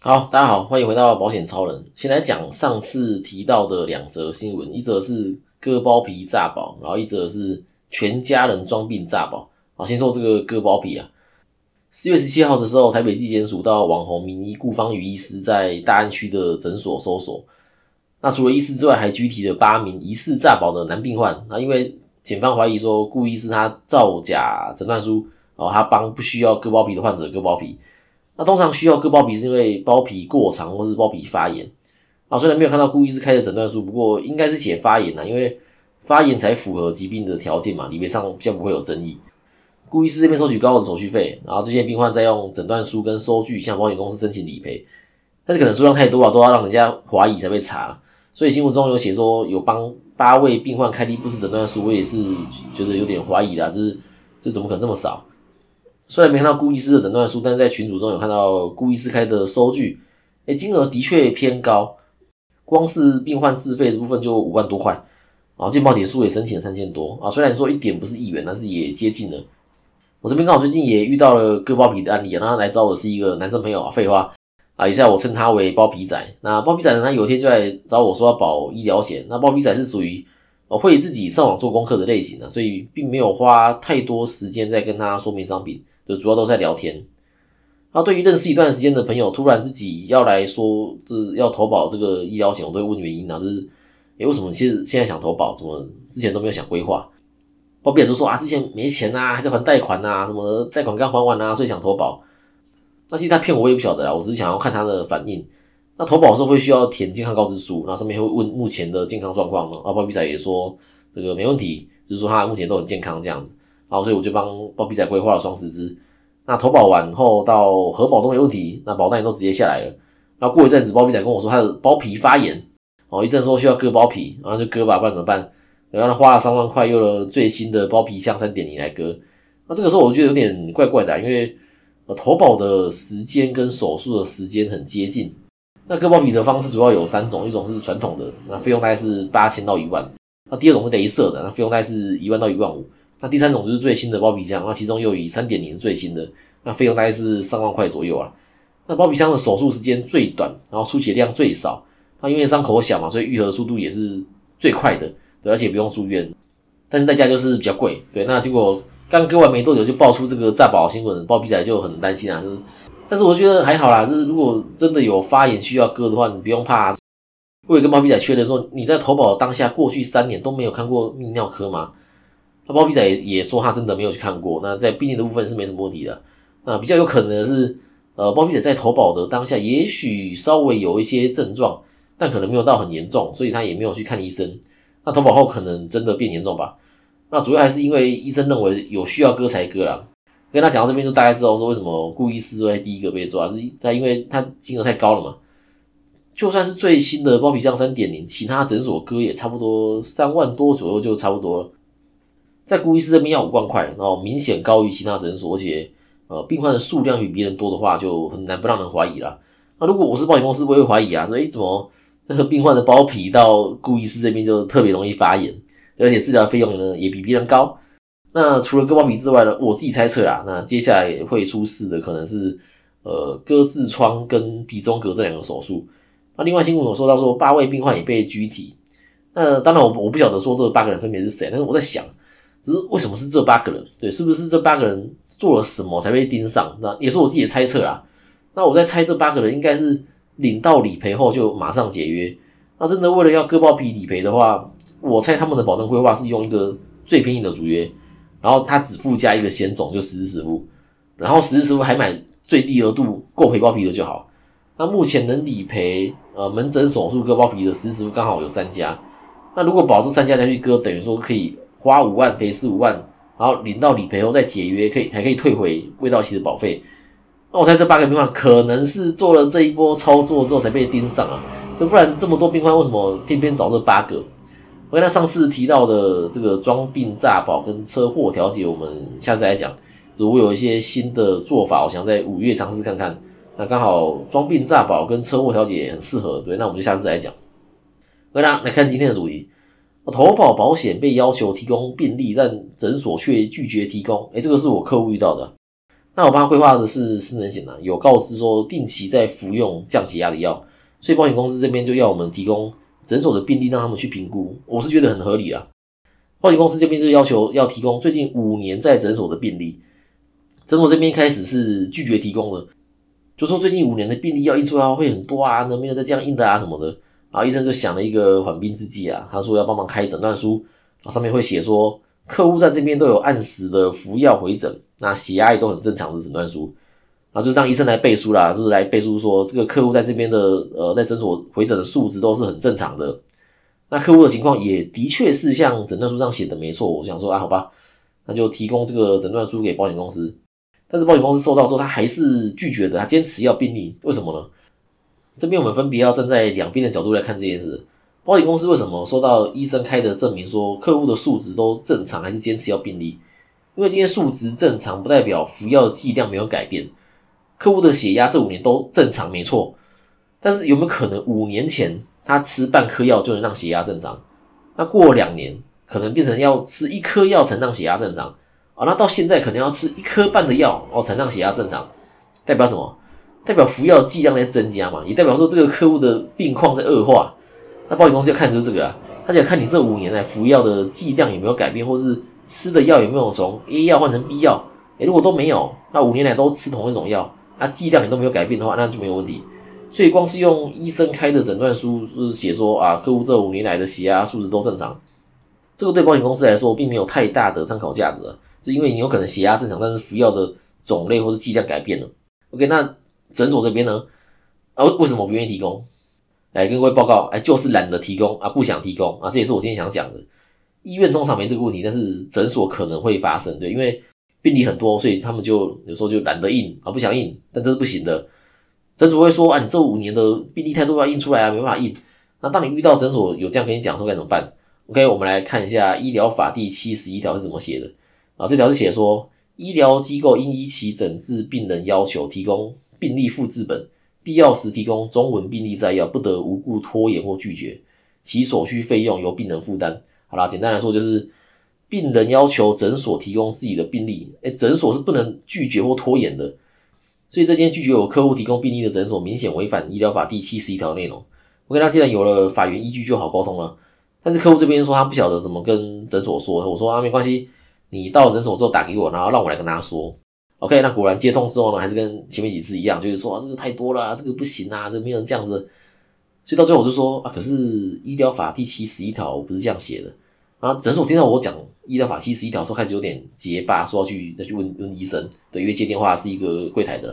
好，大家好，欢迎回到保险超人。先来讲上次提到的两则新闻，一则是割包皮诈保，然后一则是全家人装病诈保。好，先说这个割包皮啊。四月十七号的时候，台北地检署到网红名医顾方宇医师在大安区的诊所搜索，那除了医师之外，还拘提了八名疑似诈保的男病患。那因为检方怀疑说顾医师他造假诊断书，哦，他帮不需要割包皮的患者割包皮。那通常需要割包皮是因为包皮过长或是包皮发炎啊。虽然没有看到顾医师开的诊断书，不过应该是写发炎啊，因为发炎才符合疾病的条件嘛，理赔上比较不会有争议。顾医师这边收取高额的手续费，然后这些病患再用诊断书跟收据向保险公司申请理赔，但是可能数量太多了，都要让人家怀疑才被查。所以新闻中有写说有帮八位病患开立不实诊断书，我也是觉得有点怀疑啦，就是这怎么可能这么少？虽然没看到顾医师的诊断书，但是在群组中有看到顾医师开的收据，哎，金额的确偏高，光是病患自费的部分就五万多块，然后健保点数也申请了三千多啊。虽然说一点不是亿元，但是也接近了。我这边刚好最近也遇到了割包皮的案例，然后来找我是一个男生朋友啊，废话啊，以下我称他为包皮仔。那包皮仔呢，他有天就来找我说要保医疗险。那包皮仔是属于会自己上网做功课的类型的，所以并没有花太多时间在跟他说明商品。就主要都在聊天，然后对于认识一段时间的朋友，突然自己要来说这要投保这个医疗险，我都会问原因啊，就是诶为什么其实现在想投保，怎么之前都没有想规划？包比尔就说啊，之前没钱呐，还在还贷款呐，什么贷款刚还完啊，所以想投保。那其实他骗我，我也不晓得啊，我只是想要看他的反应。那投保的时候会需要填健康告知书，然后上面会问目前的健康状况嘛？啊，包比仔也说这个没问题，就是说他目前都很健康这样子。然后，所以我就帮包皮仔规划了双十支。那投保完后到核保都没问题，那保单也都直接下来了。那过一阵子，包皮仔跟我说他的包皮发炎，哦，医生说需要割包皮，然后就割吧，不然怎么办？然后他花了三万块，用了最新的包皮箱三点零来割。那这个时候我觉得有点怪怪的，因为呃投保的时间跟手术的时间很接近。那割包皮的方式主要有三种，一种是传统的，那费用大概是八千到一万；那第二种是镭射的，那费用大概是一万到一万五。那第三种就是最新的包皮箱，那其中又以三点零是最新的，那费用大概是三万块左右啊。那包皮箱的手术时间最短，然后出血量最少，那因为伤口小嘛，所以愈合速度也是最快的，对，而且不用住院，但是代价就是比较贵，对。那结果刚割完没多久就爆出这个诈保新闻，包皮仔就很担心啊。但是我觉得还好啦，就是如果真的有发炎需要割的话，你不用怕。我也跟包皮仔确认说，你在投保当下过去三年都没有看过泌尿科吗？那包皮仔也也说他真的没有去看过，那在病例的部分是没什么问题的。那比较有可能的是，呃，包皮仔在投保的当下，也许稍微有一些症状，但可能没有到很严重，所以他也没有去看医生。那投保后可能真的变严重吧？那主要还是因为医生认为有需要割才割啦。跟他讲到这边，就大概知道说为什么顾医师会第一个被抓，是在因为他金额太高了嘛。就算是最新的包皮箱三点零，其他诊所割也差不多三万多左右，就差不多了。在顾医师这边要五万块，然后明显高于其他诊所，而且呃病患的数量比别人多的话，就很难不让人怀疑了。那如果我是保险公司，我会怀疑啊，说诶怎么那个病患的包皮到顾医师这边就特别容易发炎，而且治疗费用呢也比别人高。那除了割包皮之外呢，我自己猜测啦，那接下来会出事的可能是呃割痔疮跟鼻中隔这两个手术。那另外新闻有说到说八位病患也被拘提，那当然我我不晓得说这八个人分别是谁，但是我在想。只是为什么是这八个人？对，是不是这八个人做了什么才被盯上？那也是我自己的猜测啦。那我在猜这八个人应该是领到理赔后就马上解约。那真的为了要割包皮理赔的话，我猜他们的保证规划是用一个最便宜的主约，然后他只附加一个险种，就实质实付，然后实质实付还买最低额度够赔包皮的就好。那目前能理赔呃门诊手术割包皮的实质实付刚好有三家。那如果保这三家再去割，等于说可以。花五万赔四五万，然后领到理赔后再解约，可以还可以退回未到期的保费。那我猜这八个病患可能是做了这一波操作之后才被盯上啊，就不然这么多病患为什么偏偏找这八个？我跟他上次提到的这个装病诈保跟车祸调解，我们下次来讲。如果有一些新的做法，我想在五月尝试看看。那刚好装病诈保跟车祸调解很适合，对，那我们就下次来讲。大家来看今天的主题。投保保险被要求提供病历，但诊所却拒绝提供。诶，这个是我客户遇到的。那我帮他规划的是失能险啊，有告知说定期在服用降血压的药，所以保险公司这边就要我们提供诊所的病历让他们去评估，我是觉得很合理啊。保险公司这边就要求要提供最近五年在诊所的病历，诊所这边开始是拒绝提供的，就说最近五年的病历要印出来会很多啊，能不能再这样印的啊什么的。然后医生就想了一个缓兵之计啊，他说要帮忙开诊断书，然后上面会写说客户在这边都有按时的服药回诊，那血压也都很正常的诊断书，然后就是让医生来背书啦，就是来背书说这个客户在这边的呃在诊所回诊的数值都是很正常的，那客户的情况也的确是像诊断书上写的没错，我想说啊好吧，那就提供这个诊断书给保险公司，但是保险公司收到之后他还是拒绝的，他坚持要病历，为什么呢？这边我们分别要站在两边的角度来看这件事。保险公司为什么收到医生开的证明说客户的数值都正常，还是坚持要病历？因为今天数值正常不代表服药剂量没有改变。客户的血压这五年都正常，没错。但是有没有可能五年前他吃半颗药就能让血压正常？那过两年可能变成要吃一颗药才能让血压正常啊？那到现在可能要吃一颗半的药哦才能让血压正常，代表什么？代表服药剂量在增加嘛，也代表说这个客户的病况在恶化。那保险公司要看就是这个啊，他想看你这五年来服药的剂量有没有改变，或是吃的药有没有从 A 药换成 B 药。诶，如果都没有，那五年来都吃同一种药，那剂量也都没有改变的话，那就没有问题。所以光是用医生开的诊断书就是写说啊，客户这五年来的血压数值都正常，这个对保险公司来说并没有太大的参考价值，是因为你有可能血压正常，但是服药的种类或是剂量改变了。OK，那。诊所这边呢，啊，为什么不愿意提供？来跟各位报告，哎，就是懒得提供啊，不想提供啊，这也是我今天想讲的。医院通常没这个问题，但是诊所可能会发生，对，因为病例很多，所以他们就有时候就懒得印啊，不想印，但这是不行的。诊所会说啊，你这五年的病例太多要印出来啊，没办法印。那当你遇到诊所有这样跟你讲说该怎么办？OK，我们来看一下医疗法第七十一条是怎么写的啊？这条是写说，医疗机构应依其诊治病人要求提供。病历附字本，必要时提供中文病历摘要，不得无故拖延或拒绝。其所需费用由病人负担。好啦，简单来说就是病人要求诊所提供自己的病历，诶，诊所是不能拒绝或拖延的。所以这间拒绝有客户提供病历的诊所，明显违反医疗法第七十一条内容。我跟他既然有了法源依据，就好沟通了。但是客户这边说他不晓得怎么跟诊所说，我说啊没关系，你到诊所之后打给我，然后让我来跟他说。OK，那果然接通之后呢，还是跟前面几次一样，就是说啊，这个太多了，这个不行啊，这没有这样子。所以到最后我就说啊，可是医疗法第七十一条不是这样写的。然后诊所听到我讲医疗法七十一条，时候开始有点结巴，说要去再去问问医生。对，因为接电话是一个柜台的，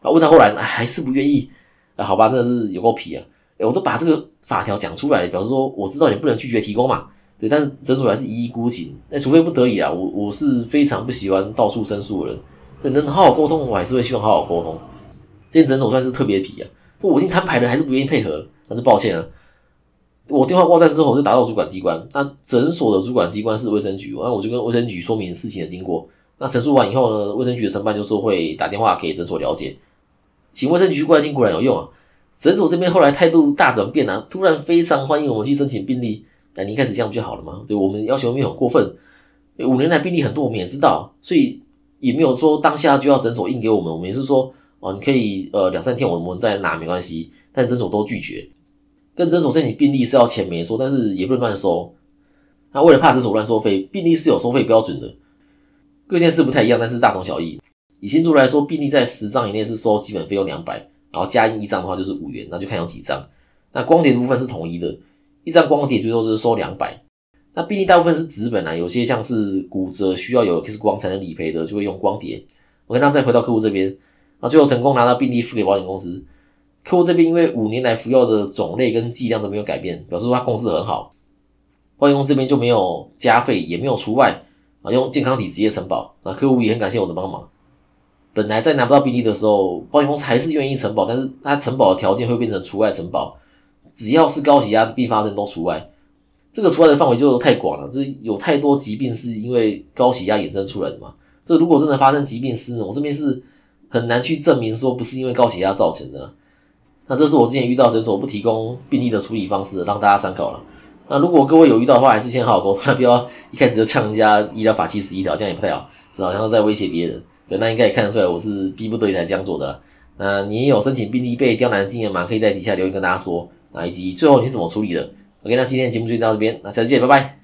然后问到后来还是不愿意。啊，好吧，真的是有够皮啊！哎，我都把这个法条讲出来，表示说我知道你不能拒绝提供嘛。对，但是诊所还是一意孤行。那除非不得已啊，我我是非常不喜欢到处申诉的人。能好好沟通，我还是会希望好好沟通。这间诊所算是特别皮啊，这我已经摊牌了，还是不愿意配合，那是抱歉啊。我电话挂断之后，我就打到主管机关，那诊所的主管机关是卫生局，那我就跟卫生局说明事情的经过。那陈述完以后呢，卫生局的承办就说会打电话给诊所了解，请卫生局去关心，果然有用啊。诊所这边后来态度大转变啊，突然非常欢迎我们去申请病例。那你一开始这样不就好了吗？对我们要求没有过分，五年来病例很多，我们也知道，所以。也没有说当下就要诊所印给我们，我们也是说哦，你可以呃两三天我们再拿没关系，但诊所都拒绝。跟诊所申请病历是要钱没错，但是也不能乱收。那为了怕诊所乱收费，病历是有收费标准的，各县市不太一样，但是大同小异。以新竹来说，病历在十张以内是收基本费用两百，然后加印一张的话就是五元，那就看有几张。那光碟的部分是统一的，一张光碟最多是收两百。那病例大部分是纸本啊，有些像是骨折需要有 X 光才能理赔的，就会用光碟。我跟他再回到客户这边，啊，最后成功拿到病例付给保险公司。客户这边因为五年来服药的种类跟剂量都没有改变，表示说他控制很好。保险公司这边就没有加费，也没有除外啊，用健康体直接承保。那客户也很感谢我的帮忙。本来在拿不到病例的时候，保险公司还是愿意承保，但是他承保的条件会变成除外承保，只要是高血压的并发症都除外。这个出来的范围就太广了，这有太多疾病是因为高血压衍生出来的嘛。这如果真的发生疾病是，我这边是很难去证明说不是因为高血压造成的。那这是我之前遇到诊所不提供病例的处理方式，让大家参考了。那如果各位有遇到的话，还是先好好沟通，不要一开始就呛人家医疗法七十一条，这样也不太好，这好像在威胁别人。对，那应该也看得出来，我是逼不得已才这样做的。那你也有申请病例被刁难的经验吗？可以在底下留言跟大家说。那以及最后你是怎么处理的？ok，那今天的节目就到这边，那下次见，拜拜。